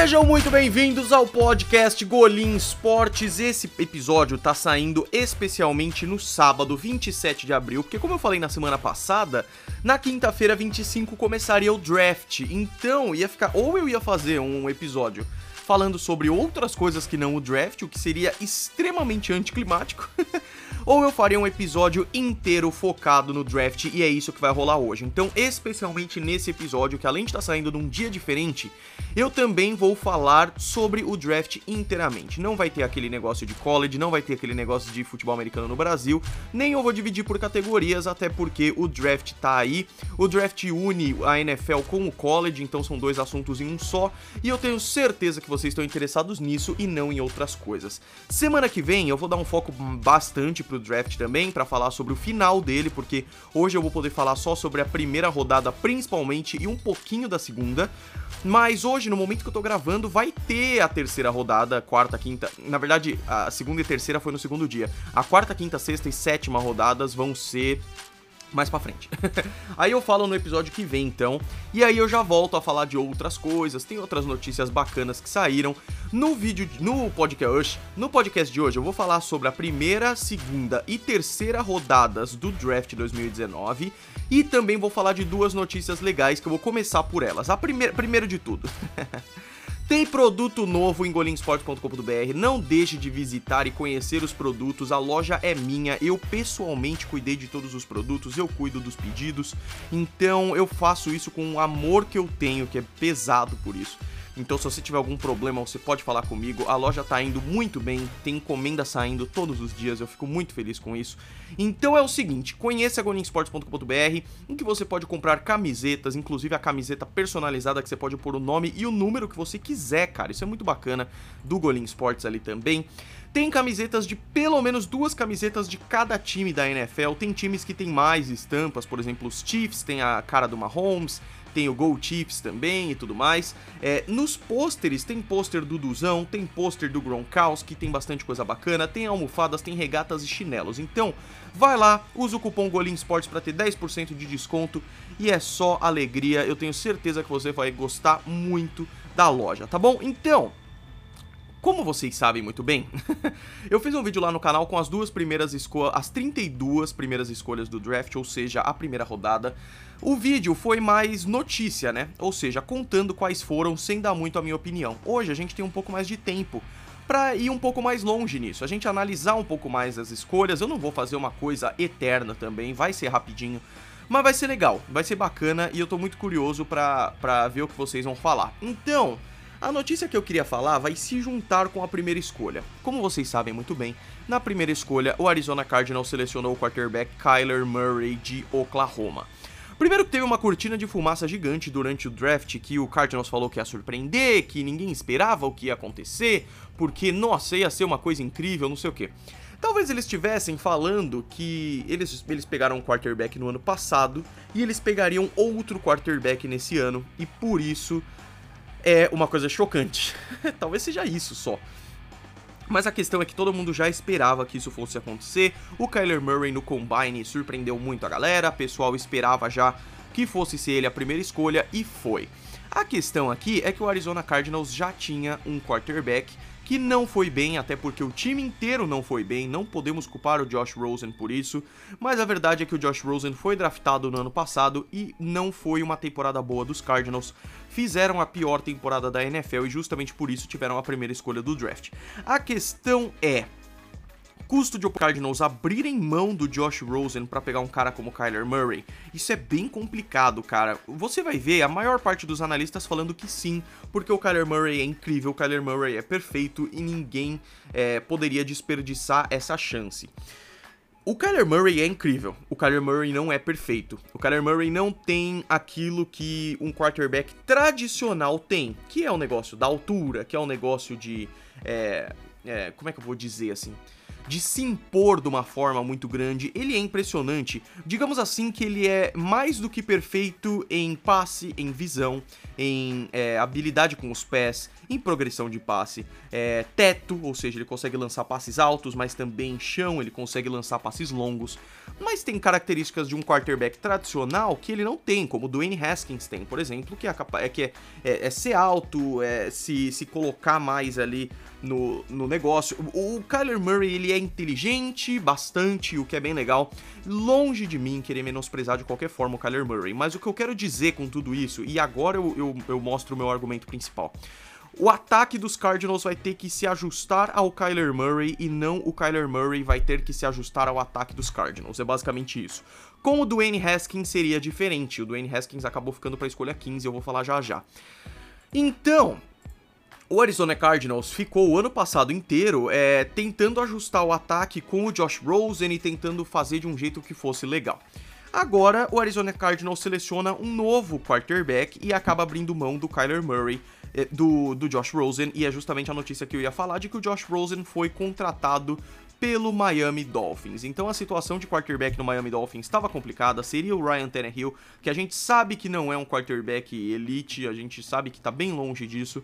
Sejam muito bem-vindos ao podcast Golim Esportes. Esse episódio tá saindo especialmente no sábado, 27 de abril, porque como eu falei na semana passada, na quinta-feira 25 começaria o draft. Então, ia ficar ou eu ia fazer um episódio falando sobre outras coisas que não o draft, o que seria extremamente anticlimático. ou eu faria um episódio inteiro focado no draft e é isso que vai rolar hoje. Então, especialmente nesse episódio, que além de estar saindo num dia diferente, eu também vou falar sobre o draft inteiramente. Não vai ter aquele negócio de college, não vai ter aquele negócio de futebol americano no Brasil, nem eu vou dividir por categorias, até porque o draft tá aí. O draft une a NFL com o college, então são dois assuntos em um só, e eu tenho certeza que vocês estão interessados nisso e não em outras coisas. Semana que vem eu vou dar um foco bastante pro do draft também, para falar sobre o final dele, porque hoje eu vou poder falar só sobre a primeira rodada principalmente e um pouquinho da segunda. Mas hoje, no momento que eu tô gravando, vai ter a terceira rodada, quarta, quinta. Na verdade, a segunda e terceira foi no segundo dia. A quarta, quinta, sexta e sétima rodadas vão ser mais pra frente. aí eu falo no episódio que vem, então. E aí eu já volto a falar de outras coisas. Tem outras notícias bacanas que saíram. No vídeo, no podcast, no podcast de hoje, eu vou falar sobre a primeira, segunda e terceira rodadas do draft 2019. E também vou falar de duas notícias legais que eu vou começar por elas. A primeira, primeiro de tudo. Tem produto novo em golinsport.com.br. Não deixe de visitar e conhecer os produtos. A loja é minha. Eu pessoalmente cuidei de todos os produtos, eu cuido dos pedidos. Então eu faço isso com o amor que eu tenho, que é pesado por isso. Então, se você tiver algum problema, você pode falar comigo. A loja tá indo muito bem, tem encomenda saindo todos os dias, eu fico muito feliz com isso. Então é o seguinte, conheça goninsports.com.br, em que você pode comprar camisetas, inclusive a camiseta personalizada que você pode pôr o nome e o número que você quiser, cara. Isso é muito bacana do Golin Sports ali também. Tem camisetas de pelo menos duas camisetas de cada time da NFL. Tem times que tem mais estampas, por exemplo, os Chiefs tem a cara do Mahomes, tem o Go Chiefs também e tudo mais. É, nos pôsteres, tem pôster do Duzão, tem pôster do Gronkowski, tem bastante coisa bacana, tem almofadas, tem regatas e chinelos. Então, vai lá, usa o cupom Golim Sports para ter 10% de desconto e é só alegria. Eu tenho certeza que você vai gostar muito da loja, tá bom? Então, como vocês sabem muito bem, eu fiz um vídeo lá no canal com as duas primeiras escolhas, as 32 primeiras escolhas do draft, ou seja, a primeira rodada. O vídeo foi mais notícia, né? Ou seja, contando quais foram, sem dar muito a minha opinião. Hoje a gente tem um pouco mais de tempo para ir um pouco mais longe nisso, a gente analisar um pouco mais as escolhas. Eu não vou fazer uma coisa eterna também, vai ser rapidinho. Mas vai ser legal, vai ser bacana e eu tô muito curioso pra, pra ver o que vocês vão falar. Então, a notícia que eu queria falar vai se juntar com a primeira escolha. Como vocês sabem muito bem, na primeira escolha, o Arizona Cardinals selecionou o quarterback Kyler Murray de Oklahoma. Primeiro teve uma cortina de fumaça gigante durante o draft que o Cardinals falou que ia surpreender, que ninguém esperava o que ia acontecer, porque, nossa, ia ser uma coisa incrível, não sei o que. Talvez eles estivessem falando que eles, eles pegaram um quarterback no ano passado e eles pegariam outro quarterback nesse ano, e por isso é uma coisa chocante. Talvez seja isso só. Mas a questão é que todo mundo já esperava que isso fosse acontecer. O Kyler Murray no Combine surpreendeu muito a galera, o pessoal esperava já que fosse ser ele a primeira escolha e foi. A questão aqui é que o Arizona Cardinals já tinha um quarterback que não foi bem, até porque o time inteiro não foi bem, não podemos culpar o Josh Rosen por isso, mas a verdade é que o Josh Rosen foi draftado no ano passado e não foi uma temporada boa dos Cardinals, fizeram a pior temporada da NFL e justamente por isso tiveram a primeira escolha do draft. A questão é, custo de o Cardinals abrirem mão do Josh Rosen para pegar um cara como Kyler Murray, isso é bem complicado, cara. Você vai ver a maior parte dos analistas falando que sim, porque o Kyler Murray é incrível, o Kyler Murray é perfeito e ninguém é, poderia desperdiçar essa chance. O Kyler Murray é incrível. O Kyler Murray não é perfeito. O Kyler Murray não tem aquilo que um quarterback tradicional tem, que é o um negócio da altura, que é o um negócio de. É, é, como é que eu vou dizer assim? De se impor de uma forma muito grande. Ele é impressionante. Digamos assim que ele é mais do que perfeito em passe, em visão, em é, habilidade com os pés, em progressão de passe, é, teto, ou seja, ele consegue lançar passes altos, mas também chão, ele consegue lançar passes longos. Mas tem características de um quarterback tradicional que ele não tem, como o Dwayne Haskins tem, por exemplo, que é, é, é, é, é ser alto, é se, se colocar mais ali no, no negócio. O, o Kyler Murray, ele é inteligente bastante, o que é bem legal. Longe de mim querer menosprezar de qualquer forma o Kyler Murray, mas o que eu quero dizer com tudo isso, e agora eu, eu, eu mostro o meu argumento principal. O ataque dos Cardinals vai ter que se ajustar ao Kyler Murray e não o Kyler Murray vai ter que se ajustar ao ataque dos Cardinals. É basicamente isso. Com o Dwayne Haskins seria diferente. O Dwayne Haskins acabou ficando para a escolha 15, eu vou falar já já. Então, o Arizona Cardinals ficou o ano passado inteiro é, tentando ajustar o ataque com o Josh Rosen e tentando fazer de um jeito que fosse legal. Agora, o Arizona Cardinals seleciona um novo quarterback e acaba abrindo mão do Kyler Murray, é, do, do Josh Rosen, e é justamente a notícia que eu ia falar de que o Josh Rosen foi contratado pelo Miami Dolphins. Então a situação de quarterback no Miami Dolphins estava complicada, seria o Ryan Tannehill, que a gente sabe que não é um quarterback elite, a gente sabe que está bem longe disso.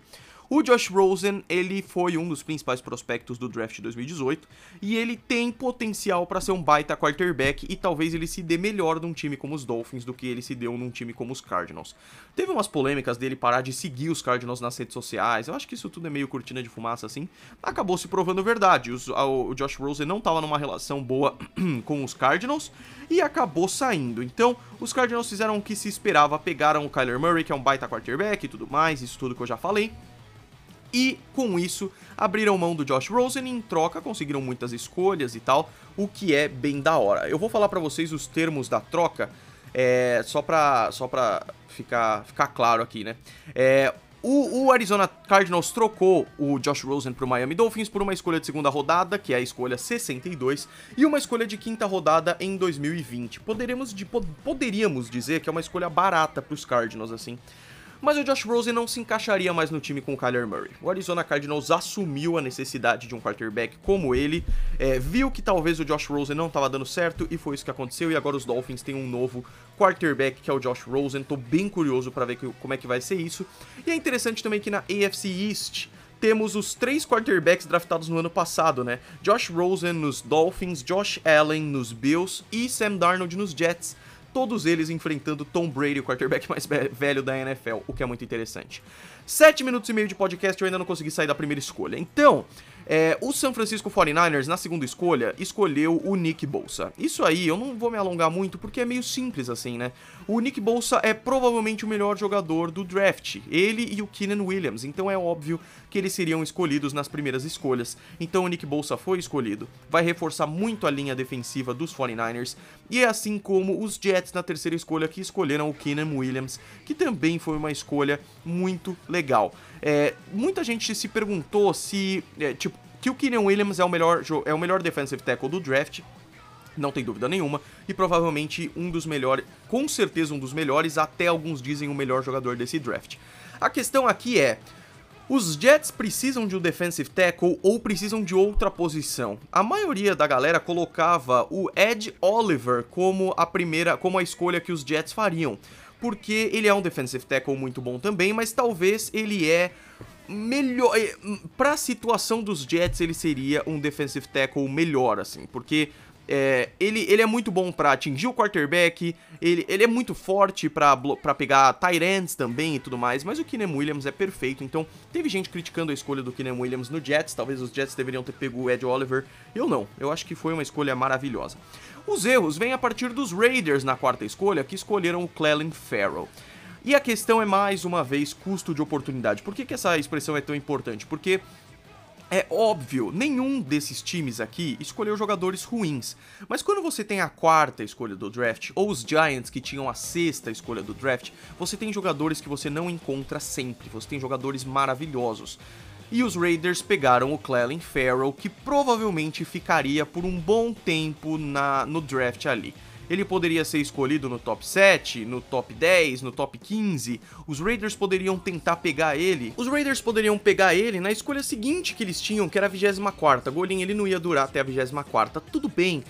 O Josh Rosen, ele foi um dos principais prospectos do draft de 2018 e ele tem potencial para ser um baita quarterback e talvez ele se dê melhor num time como os Dolphins do que ele se deu num time como os Cardinals. Teve umas polêmicas dele parar de seguir os Cardinals nas redes sociais, eu acho que isso tudo é meio cortina de fumaça assim, acabou se provando verdade. o Josh Rosen não estava numa relação boa com os Cardinals e acabou saindo. Então, os Cardinals fizeram o que se esperava, pegaram o Kyler Murray, que é um baita quarterback e tudo mais, isso tudo que eu já falei e com isso abriram mão do Josh Rosen e em troca conseguiram muitas escolhas e tal, o que é bem da hora. Eu vou falar para vocês os termos da troca, é, só pra, só pra ficar, ficar claro aqui, né? É, o, o, Arizona Cardinals trocou o Josh Rosen para o Miami Dolphins por uma escolha de segunda rodada, que é a escolha 62, e uma escolha de quinta rodada em 2020. Poderemos, de, poderíamos dizer que é uma escolha barata para os Cardinals, assim mas o Josh Rosen não se encaixaria mais no time com o Kyler Murray. O Arizona Cardinals assumiu a necessidade de um quarterback como ele, é, viu que talvez o Josh Rosen não estava dando certo e foi isso que aconteceu. E agora os Dolphins têm um novo quarterback que é o Josh Rosen. Tô bem curioso para ver que, como é que vai ser isso. E é interessante também que na AFC East temos os três quarterbacks draftados no ano passado, né? Josh Rosen nos Dolphins, Josh Allen nos Bills e Sam Darnold nos Jets todos eles enfrentando Tom Brady, o quarterback mais velho da NFL, o que é muito interessante. Sete minutos e meio de podcast eu ainda não consegui sair da primeira escolha. Então, é, o San Francisco 49ers, na segunda escolha, escolheu o Nick Bolsa. Isso aí, eu não vou me alongar muito porque é meio simples assim, né? O Nick Bolsa é provavelmente o melhor jogador do draft, ele e o Keenan Williams, então é óbvio que eles seriam escolhidos nas primeiras escolhas. Então o Nick Bolsa foi escolhido, vai reforçar muito a linha defensiva dos 49ers, e é assim como os Jets na terceira escolha que escolheram o Keenan Williams, que também foi uma escolha muito legal. É, muita gente se perguntou se, é, tipo, que o Keenan Williams é o melhor, é o melhor defensive tackle do draft, não tem dúvida nenhuma, e provavelmente um dos melhores, com certeza um dos melhores, até alguns dizem o melhor jogador desse draft. A questão aqui é, os Jets precisam de um defensive tackle ou precisam de outra posição? A maioria da galera colocava o Ed Oliver como a primeira, como a escolha que os Jets fariam porque ele é um defensive tackle muito bom também, mas talvez ele é melhor eh, para a situação dos Jets ele seria um defensive tackle melhor assim, porque é, ele, ele é muito bom para atingir o quarterback, ele, ele é muito forte para pegar tight ends também e tudo mais, mas o Keenan Williams é perfeito, então teve gente criticando a escolha do Keenan Williams no Jets, talvez os Jets deveriam ter pego o Ed Oliver, eu não, eu acho que foi uma escolha maravilhosa. Os erros vêm a partir dos Raiders na quarta escolha, que escolheram o Clelin Farrell. E a questão é mais uma vez custo de oportunidade. Por que, que essa expressão é tão importante? Porque é óbvio, nenhum desses times aqui escolheu jogadores ruins. Mas quando você tem a quarta escolha do draft, ou os Giants que tinham a sexta escolha do draft, você tem jogadores que você não encontra sempre, você tem jogadores maravilhosos. E os Raiders pegaram o Clelin Farrell, que provavelmente ficaria por um bom tempo na, no draft ali. Ele poderia ser escolhido no top 7, no top 10, no top 15. Os Raiders poderiam tentar pegar ele. Os Raiders poderiam pegar ele na escolha seguinte que eles tinham, que era a 24ª. Golin ele não ia durar até a 24ª. Tudo bem.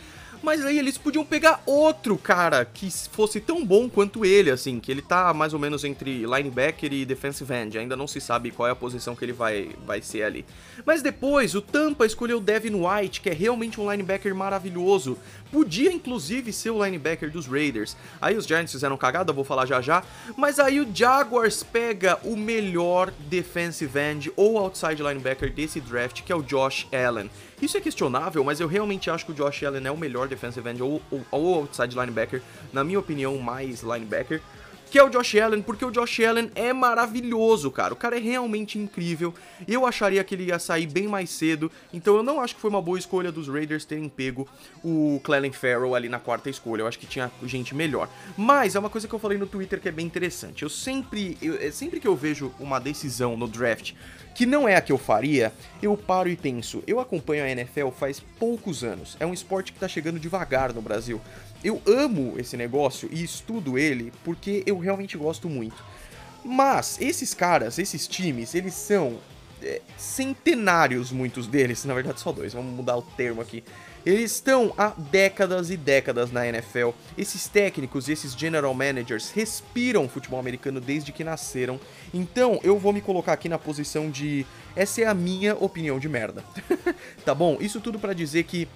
Mas aí eles podiam pegar outro cara que fosse tão bom quanto ele, assim, que ele tá mais ou menos entre linebacker e defensive end. Ainda não se sabe qual é a posição que ele vai, vai ser ali. Mas depois, o Tampa escolheu Devin White, que é realmente um linebacker maravilhoso. Podia inclusive ser o linebacker dos Raiders. Aí os Giants fizeram cagada, vou falar já já. Mas aí o Jaguars pega o melhor defensive end ou outside linebacker desse draft, que é o Josh Allen. Isso é questionável, mas eu realmente acho que o Josh Allen é o melhor defensive end ou, ou, ou outside linebacker, na minha opinião, mais linebacker que é o Josh Allen, porque o Josh Allen é maravilhoso, cara. O cara é realmente incrível. Eu acharia que ele ia sair bem mais cedo, então eu não acho que foi uma boa escolha dos Raiders terem pego o Clelin Farrell ali na quarta escolha. Eu acho que tinha gente melhor. Mas é uma coisa que eu falei no Twitter que é bem interessante. Eu sempre, eu, é, sempre que eu vejo uma decisão no draft que não é a que eu faria, eu paro e penso. Eu acompanho a NFL faz poucos anos. É um esporte que tá chegando devagar no Brasil. Eu amo esse negócio e estudo ele porque eu realmente gosto muito. Mas esses caras, esses times, eles são é, centenários, muitos deles, na verdade só dois, vamos mudar o termo aqui. Eles estão há décadas e décadas na NFL. Esses técnicos e esses general managers respiram futebol americano desde que nasceram. Então eu vou me colocar aqui na posição de. Essa é a minha opinião de merda. tá bom? Isso tudo para dizer que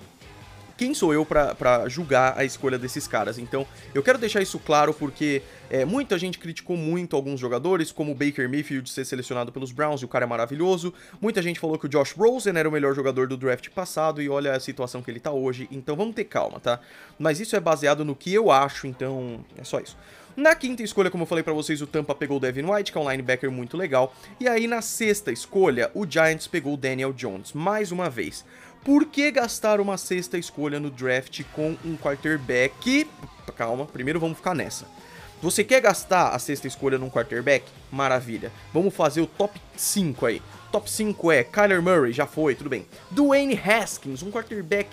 quem sou eu para julgar a escolha desses caras? Então, eu quero deixar isso claro porque é, muita gente criticou muito alguns jogadores, como o Baker Mayfield ser selecionado pelos Browns e o cara é maravilhoso. Muita gente falou que o Josh Rosen era o melhor jogador do draft passado e olha a situação que ele tá hoje. Então, vamos ter calma, tá? Mas isso é baseado no que eu acho, então é só isso. Na quinta escolha, como eu falei para vocês, o Tampa pegou o Devin White, que é um linebacker muito legal. E aí na sexta escolha, o Giants pegou o Daniel Jones, mais uma vez. Por que gastar uma sexta escolha no draft com um quarterback? Calma, primeiro vamos ficar nessa. Você quer gastar a sexta escolha num quarterback? Maravilha. Vamos fazer o top 5 aí. Top 5 é Kyler Murray, já foi, tudo bem. Dwayne Haskins, um quarterback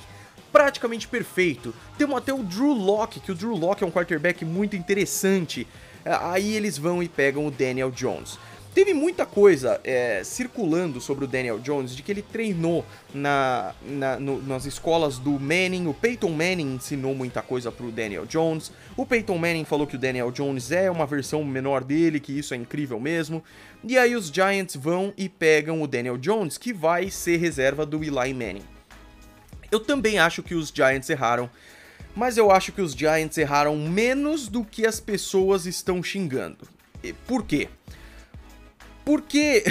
praticamente perfeito. Temos até o Drew Locke, que o Drew Locke é um quarterback muito interessante. Aí eles vão e pegam o Daniel Jones. Teve muita coisa é, circulando sobre o Daniel Jones, de que ele treinou na, na no, nas escolas do Manning. O Peyton Manning ensinou muita coisa pro Daniel Jones. O Peyton Manning falou que o Daniel Jones é uma versão menor dele, que isso é incrível mesmo. E aí os Giants vão e pegam o Daniel Jones, que vai ser reserva do Eli Manning. Eu também acho que os Giants erraram, mas eu acho que os Giants erraram menos do que as pessoas estão xingando. Por quê? Porque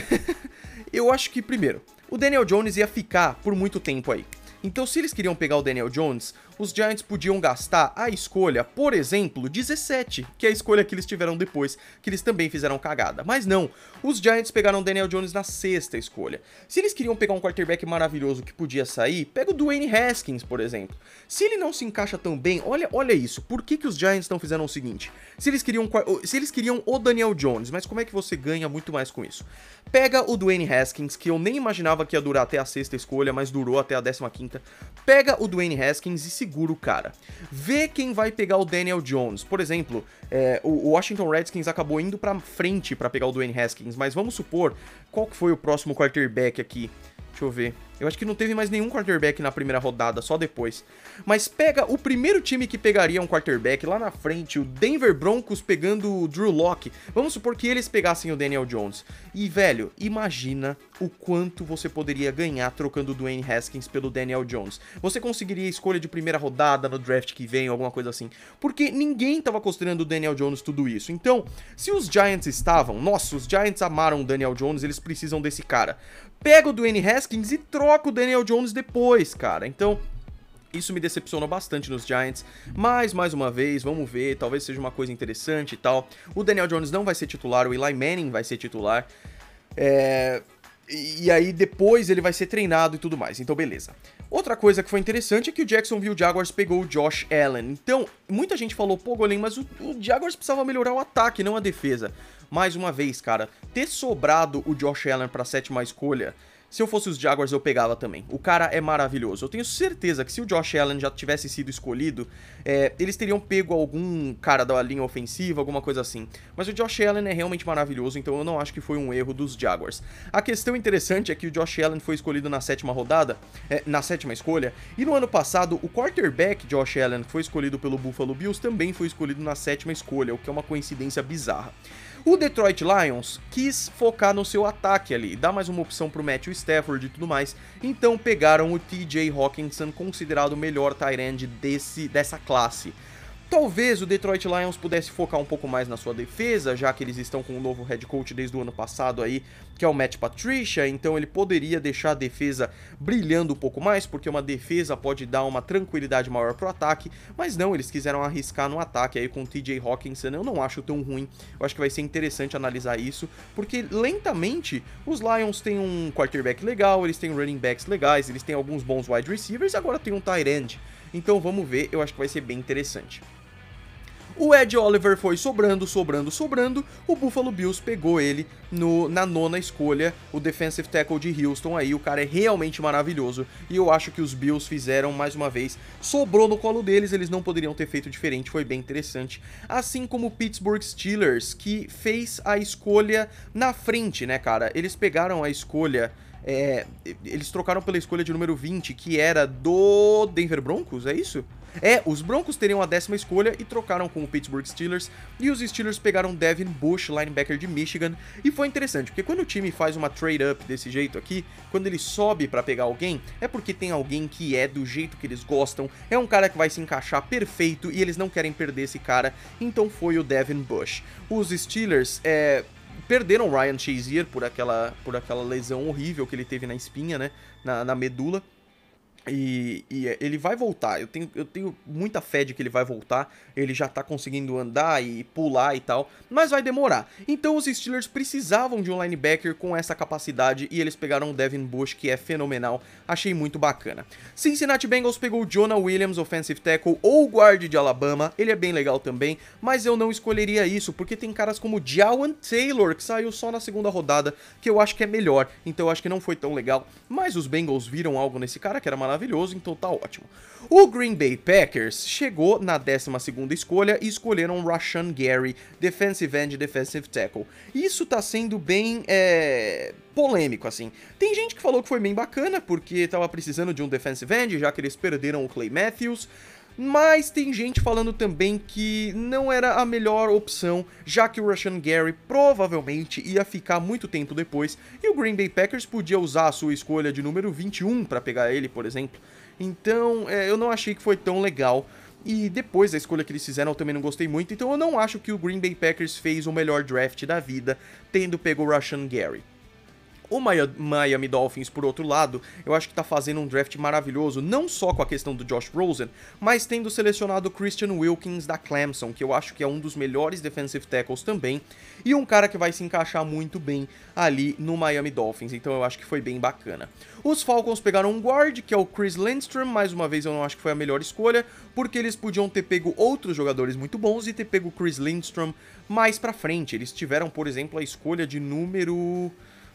eu acho que, primeiro, o Daniel Jones ia ficar por muito tempo aí. Então, se eles queriam pegar o Daniel Jones, os Giants podiam gastar a escolha, por exemplo, 17, que é a escolha que eles tiveram depois, que eles também fizeram cagada. Mas não, os Giants pegaram Daniel Jones na sexta escolha. Se eles queriam pegar um quarterback maravilhoso que podia sair, pega o Dwayne Haskins, por exemplo. Se ele não se encaixa tão bem, olha, olha isso, por que, que os Giants estão fazendo o seguinte? Se eles, queriam, se eles queriam o Daniel Jones, mas como é que você ganha muito mais com isso? Pega o Dwayne Haskins, que eu nem imaginava que ia durar até a sexta escolha, mas durou até a décima quinta. Pega o Dwayne Haskins e se segura o cara. Vê quem vai pegar o Daniel Jones. Por exemplo, é, o Washington Redskins acabou indo pra frente para pegar o Dwayne Haskins, mas vamos supor, qual que foi o próximo quarterback aqui? Deixa eu ver. Eu acho que não teve mais nenhum quarterback na primeira rodada, só depois. Mas pega o primeiro time que pegaria um quarterback lá na frente, o Denver Broncos pegando o Drew Locke. Vamos supor que eles pegassem o Daniel Jones. E, velho, imagina o quanto você poderia ganhar trocando o Dwayne Haskins pelo Daniel Jones. Você conseguiria escolha de primeira rodada no draft que vem, alguma coisa assim. Porque ninguém estava considerando o Daniel Jones tudo isso. Então, se os Giants estavam, nossa, os Giants amaram o Daniel Jones, eles precisam desse cara. Pega o Dwayne Haskins e troca troca o Daniel Jones depois, cara. Então, isso me decepcionou bastante nos Giants, mas mais uma vez, vamos ver, talvez seja uma coisa interessante e tal. O Daniel Jones não vai ser titular, o Eli Manning vai ser titular. É... E aí depois ele vai ser treinado e tudo mais, então beleza. Outra coisa que foi interessante é que o Jacksonville Jaguars pegou o Josh Allen. Então, muita gente falou, pô, Golem, mas o, o Jaguars precisava melhorar o ataque, não a defesa. Mais uma vez, cara, ter sobrado o Josh Allen pra sétima escolha se eu fosse os Jaguars, eu pegava também. O cara é maravilhoso. Eu tenho certeza que se o Josh Allen já tivesse sido escolhido, é, eles teriam pego algum cara da linha ofensiva, alguma coisa assim. Mas o Josh Allen é realmente maravilhoso, então eu não acho que foi um erro dos Jaguars. A questão interessante é que o Josh Allen foi escolhido na sétima rodada, é, na sétima escolha, e no ano passado o quarterback Josh Allen, que foi escolhido pelo Buffalo Bills, também foi escolhido na sétima escolha, o que é uma coincidência bizarra. O Detroit Lions quis focar no seu ataque ali, dar mais uma opção pro Matthew Stafford e tudo mais, então pegaram o TJ Hawkinson, considerado o melhor tight end desse, dessa classe. Talvez o Detroit Lions pudesse focar um pouco mais na sua defesa, já que eles estão com um novo head coach desde o ano passado aí, que é o Matt Patricia, então ele poderia deixar a defesa brilhando um pouco mais, porque uma defesa pode dar uma tranquilidade maior pro ataque, mas não, eles quiseram arriscar no ataque aí com o TJ Hawkinson, eu não acho tão ruim, eu acho que vai ser interessante analisar isso, porque lentamente os Lions têm um quarterback legal, eles têm running backs legais, eles têm alguns bons wide receivers, agora tem um tight end, então vamos ver, eu acho que vai ser bem interessante. O Ed Oliver foi sobrando, sobrando, sobrando. O Buffalo Bills pegou ele no, na nona escolha, o defensive tackle de Houston aí. O cara é realmente maravilhoso e eu acho que os Bills fizeram mais uma vez. Sobrou no colo deles, eles não poderiam ter feito diferente, foi bem interessante. Assim como o Pittsburgh Steelers, que fez a escolha na frente, né, cara? Eles pegaram a escolha é, eles trocaram pela escolha de número 20, que era do Denver Broncos, é isso? É, os Broncos teriam a décima escolha e trocaram com o Pittsburgh Steelers, e os Steelers pegaram Devin Bush, linebacker de Michigan, e foi interessante, porque quando o time faz uma trade-up desse jeito aqui, quando ele sobe para pegar alguém, é porque tem alguém que é do jeito que eles gostam, é um cara que vai se encaixar perfeito, e eles não querem perder esse cara, então foi o Devin Bush. Os Steelers, é, perderam Ryan Shazier por aquela, por aquela lesão horrível que ele teve na espinha, né? Na, na medula. E, e, ele vai voltar. Eu tenho, eu tenho muita fé de que ele vai voltar. Ele já tá conseguindo andar e pular e tal. Mas vai demorar. Então os Steelers precisavam de um linebacker com essa capacidade. E eles pegaram o Devin Bush, que é fenomenal. Achei muito bacana. Cincinnati Bengals pegou o Jonah Williams, offensive tackle, ou guard de Alabama. Ele é bem legal também. Mas eu não escolheria isso. Porque tem caras como Jawan Taylor, que saiu só na segunda rodada. Que eu acho que é melhor. Então eu acho que não foi tão legal. Mas os Bengals viram algo nesse cara que era maravilhoso maravilhoso, então tá ótimo. O Green Bay Packers chegou na 12ª escolha e escolheram Rashan Gary, defensive end, defensive tackle. Isso tá sendo bem é, polêmico, assim. Tem gente que falou que foi bem bacana, porque tava precisando de um defensive end, já que eles perderam o Clay Matthews, mas tem gente falando também que não era a melhor opção, já que o Rashan Gary provavelmente ia ficar muito tempo depois e o Green Bay Packers podia usar a sua escolha de número 21 para pegar ele, por exemplo. Então, é, eu não achei que foi tão legal. E depois da escolha que eles fizeram, eu também não gostei muito. Então, eu não acho que o Green Bay Packers fez o melhor draft da vida, tendo pego o Rashan Gary. O Miami Dolphins, por outro lado, eu acho que tá fazendo um draft maravilhoso, não só com a questão do Josh Rosen, mas tendo selecionado Christian Wilkins da Clemson, que eu acho que é um dos melhores defensive tackles também, e um cara que vai se encaixar muito bem ali no Miami Dolphins, então eu acho que foi bem bacana. Os Falcons pegaram um guard, que é o Chris Lindstrom, mais uma vez eu não acho que foi a melhor escolha, porque eles podiam ter pego outros jogadores muito bons e ter pego Chris Lindstrom mais pra frente. Eles tiveram, por exemplo, a escolha de número...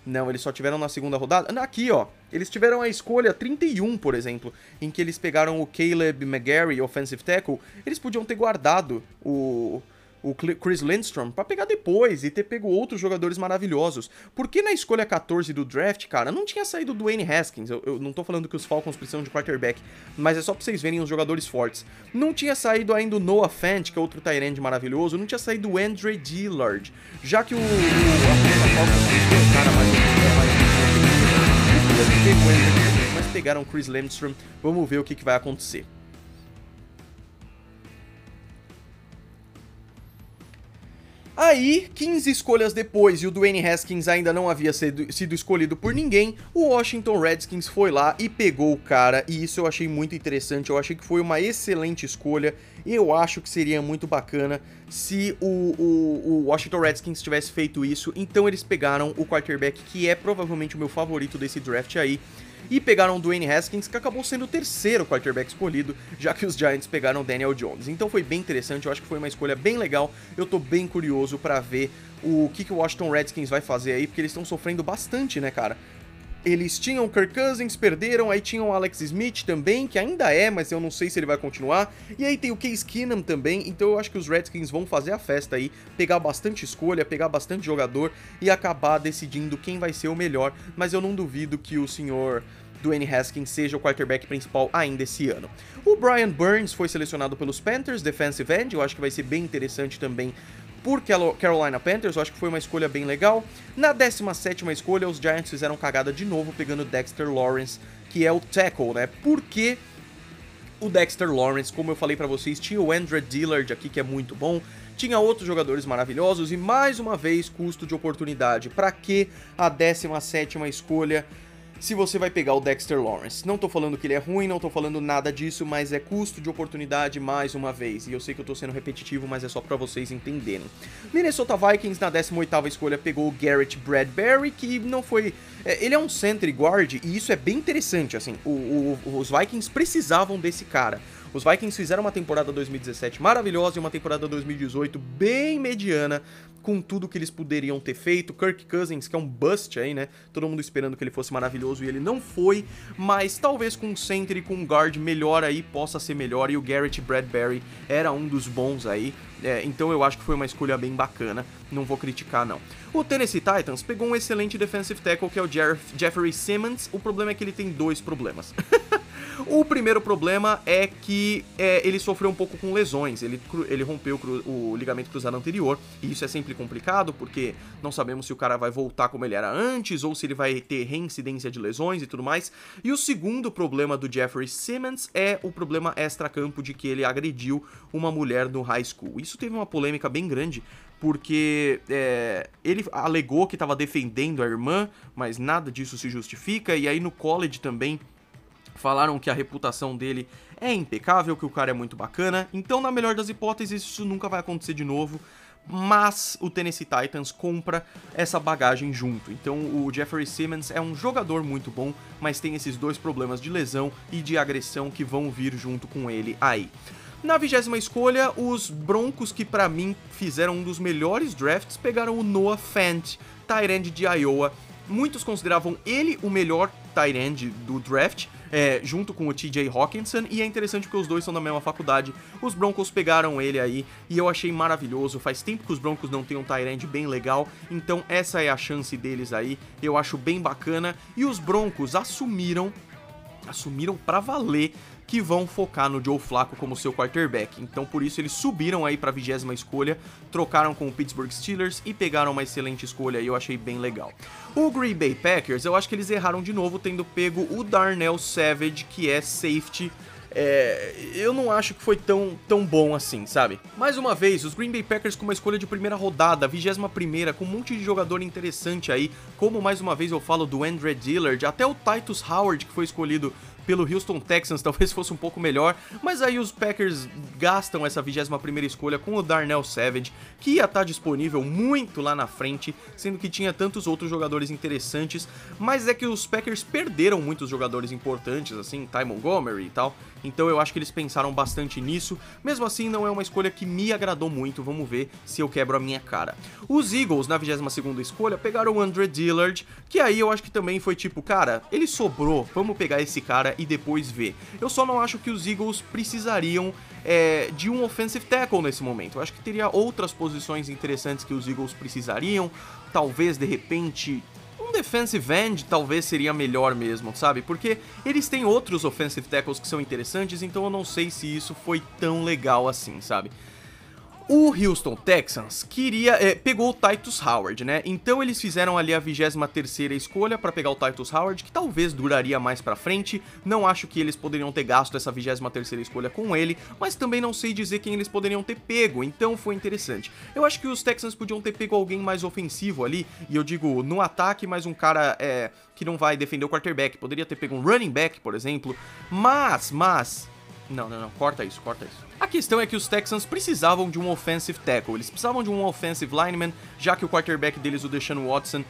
Não, eles só tiveram na segunda rodada. Aqui, ó. Eles tiveram a escolha 31, por exemplo, em que eles pegaram o Caleb McGarry, offensive tackle. Eles podiam ter guardado o o Chris Lindstrom para pegar depois e ter pego outros jogadores maravilhosos. Porque na escolha 14 do draft, cara, não tinha saído do Dwayne Haskins. Eu, eu, não tô falando que os Falcons precisam de quarterback, mas é só pra vocês verem os jogadores fortes. Não tinha saído ainda o Noah Fant, que é outro end maravilhoso. Não tinha saído o Andre Dillard. Já que o. o o. Mas pegaram o Chris Lindstrom. Vamos ver o que, que vai acontecer. Aí, 15 escolhas depois e o Dwayne Haskins ainda não havia sido, sido, escolhido por ninguém, o Washington Redskins foi lá e pegou o cara, e isso eu achei muito interessante, eu achei que foi uma excelente escolha, eu acho que seria muito bacana se o, o, o Washington Redskins tivesse feito isso, então eles pegaram o quarterback que é provavelmente o meu favorito desse draft aí, e pegaram o Dwayne Haskins, que acabou sendo o terceiro quarterback escolhido, já que os Giants pegaram Daniel Jones. Então foi bem interessante, eu acho que foi uma escolha bem legal. Eu tô bem curioso para ver o que, que o Washington Redskins vai fazer aí, porque eles estão sofrendo bastante, né, cara? Eles tinham Kirk Cousins, perderam, aí tinham Alex Smith também, que ainda é, mas eu não sei se ele vai continuar. E aí tem o Case Keenum também, então eu acho que os Redskins vão fazer a festa aí, pegar bastante escolha, pegar bastante jogador e acabar decidindo quem vai ser o melhor, mas eu não duvido que o senhor Dwayne Haskins seja o quarterback principal ainda esse ano. O Brian Burns foi selecionado pelos Panthers, defensive end, eu acho que vai ser bem interessante também por Carolina Panthers, eu acho que foi uma escolha bem legal. Na 17ª escolha, os Giants fizeram cagada de novo, pegando Dexter Lawrence, que é o tackle, né? Porque o Dexter Lawrence, como eu falei para vocês, tinha o Andrew Dillard aqui, que é muito bom, tinha outros jogadores maravilhosos e mais uma vez custo de oportunidade. Para que a 17ª escolha? Se você vai pegar o Dexter Lawrence. Não tô falando que ele é ruim, não tô falando nada disso, mas é custo de oportunidade mais uma vez. E eu sei que eu tô sendo repetitivo, mas é só para vocês entenderem. Minnesota Vikings na 18ª escolha pegou o Garrett Bradbury, que não foi... É, ele é um center guard e isso é bem interessante, assim. O, o, os Vikings precisavam desse cara. Os Vikings fizeram uma temporada 2017 maravilhosa e uma temporada 2018 bem mediana, com tudo que eles poderiam ter feito. Kirk Cousins, que é um bust aí, né? Todo mundo esperando que ele fosse maravilhoso e ele não foi, mas talvez com um center e com um guard melhor aí possa ser melhor. E o Garrett Bradbury era um dos bons aí. É, então eu acho que foi uma escolha bem bacana, não vou criticar não. O Tennessee Titans pegou um excelente defensive tackle que é o Jeff Jeffrey Simmons, o problema é que ele tem dois problemas. O primeiro problema é que é, ele sofreu um pouco com lesões, ele, ele rompeu o, o ligamento cruzado anterior, e isso é sempre complicado porque não sabemos se o cara vai voltar como ele era antes ou se ele vai ter reincidência de lesões e tudo mais. E o segundo problema do Jeffrey Simmons é o problema extra-campo de que ele agrediu uma mulher no high school. Isso teve uma polêmica bem grande, porque é, ele alegou que estava defendendo a irmã, mas nada disso se justifica, e aí no college também Falaram que a reputação dele é impecável, que o cara é muito bacana. Então, na melhor das hipóteses, isso nunca vai acontecer de novo. Mas o Tennessee Titans compra essa bagagem junto. Então, o Jeffrey Simmons é um jogador muito bom, mas tem esses dois problemas de lesão e de agressão que vão vir junto com ele aí. Na vigésima escolha, os Broncos, que para mim fizeram um dos melhores drafts, pegaram o Noah Fant, Tyrande de Iowa. Muitos consideravam ele o melhor Tyrande do draft, é, junto com o TJ Hawkinson, e é interessante porque os dois são da mesma faculdade. Os Broncos pegaram ele aí e eu achei maravilhoso. Faz tempo que os Broncos não têm um Tyrande bem legal, então essa é a chance deles aí. Eu acho bem bacana. E os Broncos assumiram assumiram para valer que vão focar no Joe Flacco como seu quarterback. Então por isso eles subiram aí para a vigésima escolha, trocaram com o Pittsburgh Steelers e pegaram uma excelente escolha e eu achei bem legal. O Green Bay Packers, eu acho que eles erraram de novo tendo pego o Darnell Savage, que é safety é, eu não acho que foi tão, tão bom assim, sabe? Mais uma vez, os Green Bay Packers com uma escolha de primeira rodada, 21 primeira, com um monte de jogador interessante aí, como mais uma vez eu falo do Andre Dillard, até o Titus Howard que foi escolhido pelo Houston Texans talvez fosse um pouco melhor, mas aí os Packers gastam essa 21ª escolha com o Darnell Savage, que ia estar disponível muito lá na frente, sendo que tinha tantos outros jogadores interessantes, mas é que os Packers perderam muitos jogadores importantes, assim, Ty Montgomery e tal, então eu acho que eles pensaram bastante nisso. Mesmo assim, não é uma escolha que me agradou muito. Vamos ver se eu quebro a minha cara. Os Eagles, na 22 escolha, pegaram o Andre Dillard, que aí eu acho que também foi tipo, cara, ele sobrou, vamos pegar esse cara e depois ver. Eu só não acho que os Eagles precisariam é, de um offensive tackle nesse momento. Eu acho que teria outras posições interessantes que os Eagles precisariam. Talvez, de repente, um defensive end talvez seria melhor mesmo, sabe? Porque eles têm outros offensive tackles que são interessantes, então eu não sei se isso foi tão legal assim, sabe? O Houston Texans queria é, pegou o Titus Howard, né? Então eles fizeram ali a 23 escolha para pegar o Titus Howard, que talvez duraria mais para frente. Não acho que eles poderiam ter gasto essa 23 escolha com ele, mas também não sei dizer quem eles poderiam ter pego, então foi interessante. Eu acho que os Texans podiam ter pego alguém mais ofensivo ali, e eu digo no ataque, mais um cara é, que não vai defender o quarterback. Poderia ter pego um running back, por exemplo, mas, mas não, não, não, corta isso, corta isso. A questão é que os Texans precisavam de um offensive tackle, eles precisavam de um offensive lineman, já que o quarterback deles, o Deshaun Watson,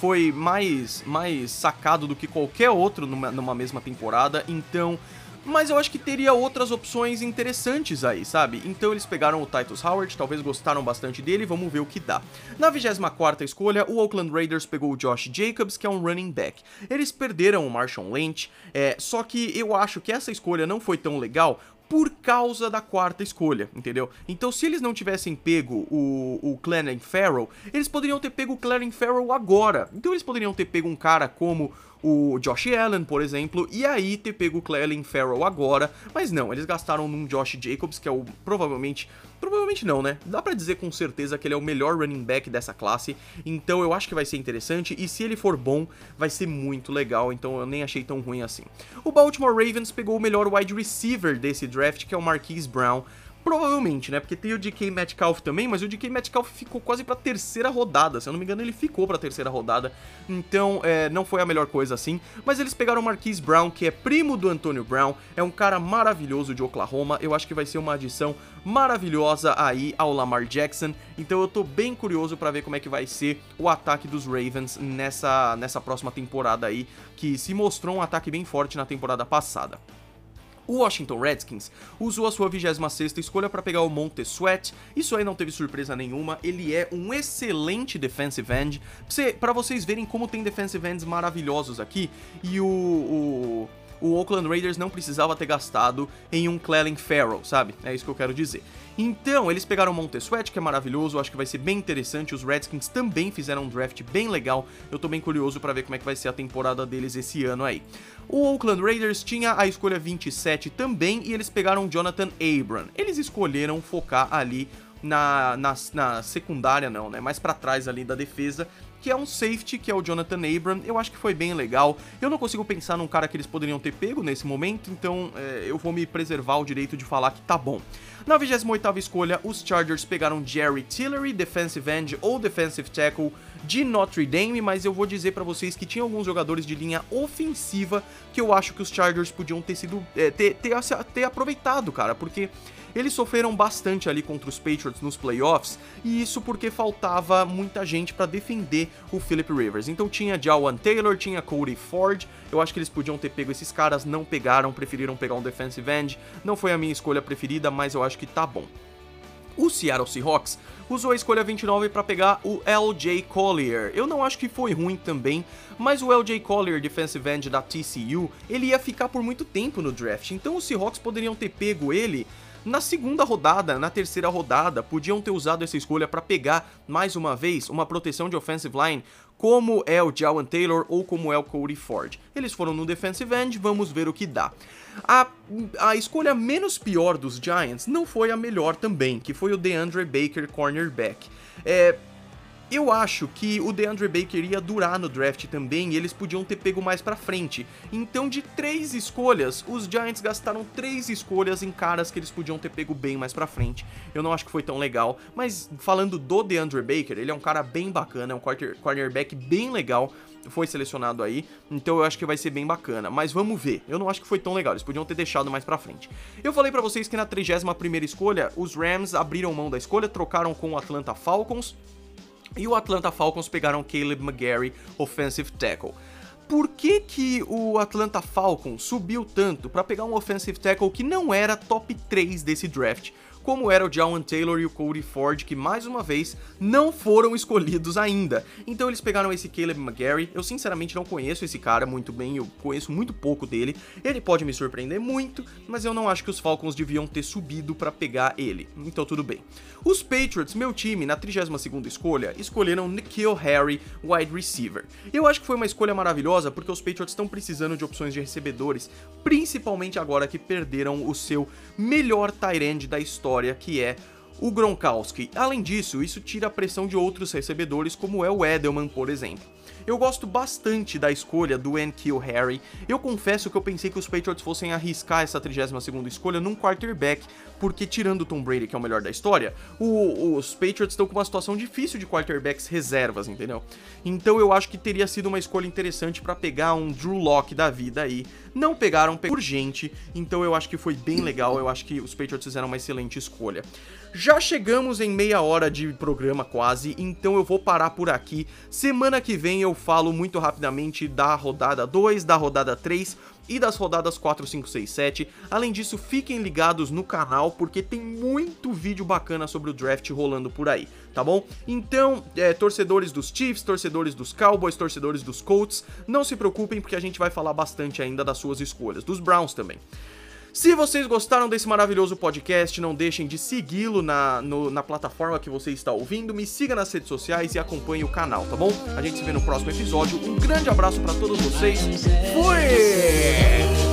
foi mais, mais sacado do que qualquer outro numa, numa mesma temporada, então Mas eu acho que teria outras opções interessantes aí, sabe? Então eles pegaram o Titus Howard, talvez gostaram bastante dele, vamos ver o que dá. Na 24ª escolha, o Oakland Raiders pegou o Josh Jacobs, que é um running back. Eles perderam o Marshawn Lynch, é, só que eu acho que essa escolha não foi tão legal por causa da quarta escolha, entendeu? Então, se eles não tivessem pego o, o Clelin Farrell, eles poderiam ter pego o Clelin Farrell agora. Então, eles poderiam ter pego um cara como o Josh Allen, por exemplo, e aí ter pego o Clelin Farrell agora, mas não, eles gastaram num Josh Jacobs, que é o provavelmente, provavelmente não, né? Dá para dizer com certeza que ele é o melhor running back dessa classe, então eu acho que vai ser interessante e se ele for bom, vai ser muito legal, então eu nem achei tão ruim assim. O Baltimore Ravens pegou o melhor wide receiver desse draft, que é o Marquise Brown, Provavelmente, né? Porque tem o DK Metcalf também, mas o DK Metcalf ficou quase pra terceira rodada. Se eu não me engano, ele ficou pra terceira rodada. Então, é, não foi a melhor coisa assim. Mas eles pegaram o Marquise Brown, que é primo do Antonio Brown. É um cara maravilhoso de Oklahoma. Eu acho que vai ser uma adição maravilhosa aí ao Lamar Jackson. Então eu tô bem curioso para ver como é que vai ser o ataque dos Ravens nessa, nessa próxima temporada aí, que se mostrou um ataque bem forte na temporada passada. O Washington Redskins usou a sua 26ª escolha para pegar o Monte Sweat, isso aí não teve surpresa nenhuma, ele é um excelente defensive end, para vocês verem como tem defensive ends maravilhosos aqui, e o, o o Oakland Raiders não precisava ter gastado em um Clelin Farrell, sabe? É isso que eu quero dizer. Então, eles pegaram o Montesuet, que é maravilhoso, acho que vai ser bem interessante. Os Redskins também fizeram um draft bem legal. Eu tô bem curioso para ver como é que vai ser a temporada deles esse ano aí. O Oakland Raiders tinha a escolha 27 também e eles pegaram Jonathan Abram. Eles escolheram focar ali na, na, na secundária, não, né? Mais para trás ali da defesa que é um safety, que é o Jonathan Abram. Eu acho que foi bem legal. Eu não consigo pensar num cara que eles poderiam ter pego nesse momento, então é, eu vou me preservar o direito de falar que tá bom. Na 28ª escolha, os Chargers pegaram Jerry Tillery, defensive end ou defensive tackle de Notre Dame, mas eu vou dizer para vocês que tinha alguns jogadores de linha ofensiva que eu acho que os Chargers podiam ter sido é, ter, ter, ter aproveitado, cara, porque eles sofreram bastante ali contra os Patriots nos playoffs, e isso porque faltava muita gente para defender o Philip Rivers. Então tinha Jawan Taylor, tinha Cody Ford, eu acho que eles podiam ter pego esses caras, não pegaram, preferiram pegar um defensive end. Não foi a minha escolha preferida, mas eu acho que tá bom. O Seattle Seahawks usou a escolha 29 para pegar o LJ Collier. Eu não acho que foi ruim também, mas o LJ Collier, defensive end da TCU, ele ia ficar por muito tempo no draft, então os Seahawks poderiam ter pego ele na segunda rodada, na terceira rodada, podiam ter usado essa escolha para pegar mais uma vez uma proteção de offensive line como é o Jawan Taylor ou como é o Cody Ford. Eles foram no defensive end, vamos ver o que dá. A, a escolha menos pior dos Giants não foi a melhor também, que foi o DeAndre Baker cornerback. É, eu acho que o DeAndre Baker ia durar no draft também e eles podiam ter pego mais pra frente. Então, de três escolhas, os Giants gastaram três escolhas em caras que eles podiam ter pego bem mais pra frente. Eu não acho que foi tão legal, mas falando do DeAndre Baker, ele é um cara bem bacana, é um quarter, cornerback bem legal foi selecionado aí, então eu acho que vai ser bem bacana, mas vamos ver, eu não acho que foi tão legal, eles podiam ter deixado mais pra frente. Eu falei para vocês que na 31ª escolha, os Rams abriram mão da escolha, trocaram com o Atlanta Falcons, e o Atlanta Falcons pegaram Caleb McGarry, offensive tackle. Por que, que o Atlanta Falcons subiu tanto para pegar um offensive tackle que não era top 3 desse draft? Como era o Jawan Taylor e o Cody Ford, que mais uma vez não foram escolhidos ainda. Então eles pegaram esse Caleb McGarry. Eu sinceramente não conheço esse cara muito bem, eu conheço muito pouco dele. Ele pode me surpreender muito, mas eu não acho que os Falcons deviam ter subido para pegar ele. Então tudo bem. Os Patriots, meu time, na 32ª escolha, escolheram Nikhil Harry, wide receiver. Eu acho que foi uma escolha maravilhosa porque os Patriots estão precisando de opções de recebedores, principalmente agora que perderam o seu melhor tight end da história história, que é o Gronkowski. Além disso, isso tira a pressão de outros recebedores, como é o Edelman, por exemplo. Eu gosto bastante da escolha do Kill Harry. Eu confesso que eu pensei que os Patriots fossem arriscar essa 32ª escolha num quarterback, porque tirando o Tom Brady, que é o melhor da história, o, os Patriots estão com uma situação difícil de quarterbacks reservas, entendeu? Então eu acho que teria sido uma escolha interessante para pegar um Drew Lock da vida aí. Não pegaram por gente, então eu acho que foi bem legal, eu acho que os Patriots fizeram uma excelente escolha. Já chegamos em meia hora de programa quase, então eu vou parar por aqui. Semana que vem eu falo muito rapidamente da rodada 2, da rodada 3 e das rodadas 4, 5, 6, 7. Além disso, fiquem ligados no canal porque tem muito vídeo bacana sobre o draft rolando por aí, tá bom? Então, é, torcedores dos Chiefs, torcedores dos Cowboys, torcedores dos Colts, não se preocupem porque a gente vai falar bastante ainda das suas escolhas, dos Browns também. Se vocês gostaram desse maravilhoso podcast, não deixem de segui-lo na, na plataforma que você está ouvindo, me siga nas redes sociais e acompanhe o canal, tá bom? A gente se vê no próximo episódio. Um grande abraço para todos vocês. Fui!